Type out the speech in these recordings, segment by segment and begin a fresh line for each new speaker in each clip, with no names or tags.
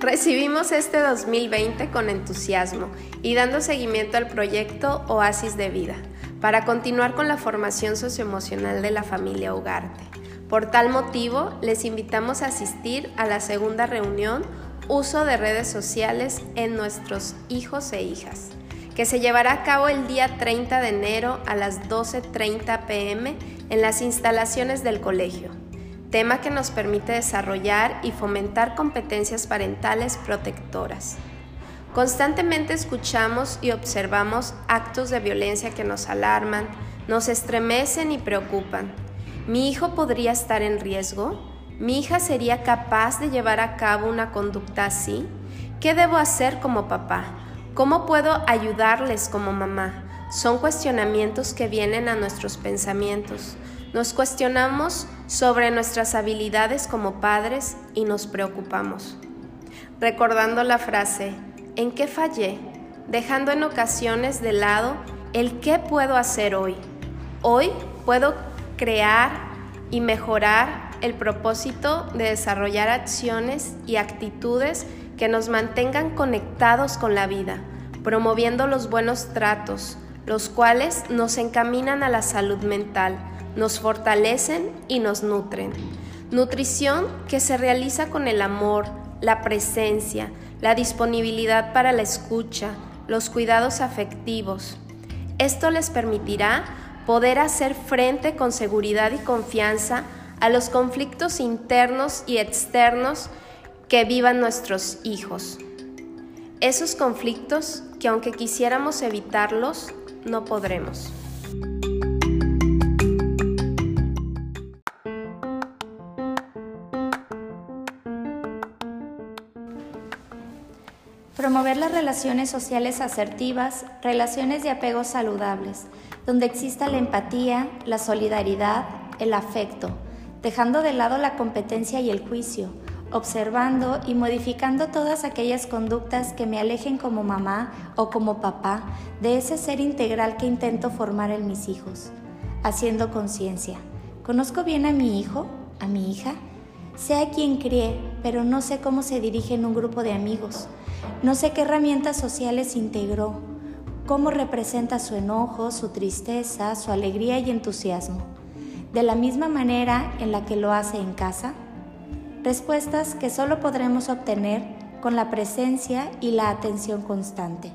Recibimos este 2020 con entusiasmo y dando seguimiento al proyecto Oasis de Vida para continuar con la formación socioemocional de la familia Ugarte. Por tal motivo, les invitamos a asistir a la segunda reunión Uso de redes sociales en nuestros hijos e hijas, que se llevará a cabo el día 30 de enero a las 12.30 pm en las instalaciones del colegio tema que nos permite desarrollar y fomentar competencias parentales protectoras. Constantemente escuchamos y observamos actos de violencia que nos alarman, nos estremecen y preocupan. ¿Mi hijo podría estar en riesgo? ¿Mi hija sería capaz de llevar a cabo una conducta así? ¿Qué debo hacer como papá? ¿Cómo puedo ayudarles como mamá? Son cuestionamientos que vienen a nuestros pensamientos. Nos cuestionamos sobre nuestras habilidades como padres y nos preocupamos. Recordando la frase, ¿en qué fallé? Dejando en ocasiones de lado el qué puedo hacer hoy. Hoy puedo crear y mejorar el propósito de desarrollar acciones y actitudes que nos mantengan conectados con la vida, promoviendo los buenos tratos, los cuales nos encaminan a la salud mental, nos fortalecen y nos nutren. Nutrición que se realiza con el amor, la presencia, la disponibilidad para la escucha, los cuidados afectivos. Esto les permitirá poder hacer frente con seguridad y confianza a los conflictos internos y externos que vivan nuestros hijos. Esos conflictos que aunque quisiéramos evitarlos, no podremos.
Promover las relaciones sociales asertivas, relaciones de apego saludables, donde exista la empatía, la solidaridad, el afecto, dejando de lado la competencia y el juicio, observando y modificando todas aquellas conductas que me alejen como mamá o como papá de ese ser integral que intento formar en mis hijos, haciendo conciencia. ¿Conozco bien a mi hijo? ¿A mi hija? Sé a quien cree, pero no sé cómo se dirige en un grupo de amigos. No sé qué herramientas sociales integró, cómo representa su enojo, su tristeza, su alegría y entusiasmo, de la misma manera en la que lo hace en casa. Respuestas que solo podremos obtener con la presencia y la atención constante.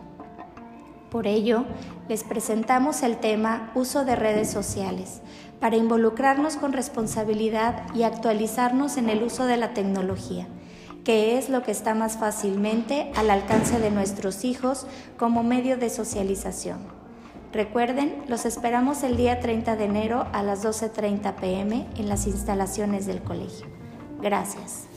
Por ello, les presentamos el tema uso de redes sociales, para involucrarnos con responsabilidad y actualizarnos en el uso de la tecnología que es lo que está más fácilmente al alcance de nuestros hijos como medio de socialización. Recuerden, los esperamos el día 30 de enero a las 12.30 pm en las instalaciones del colegio. Gracias.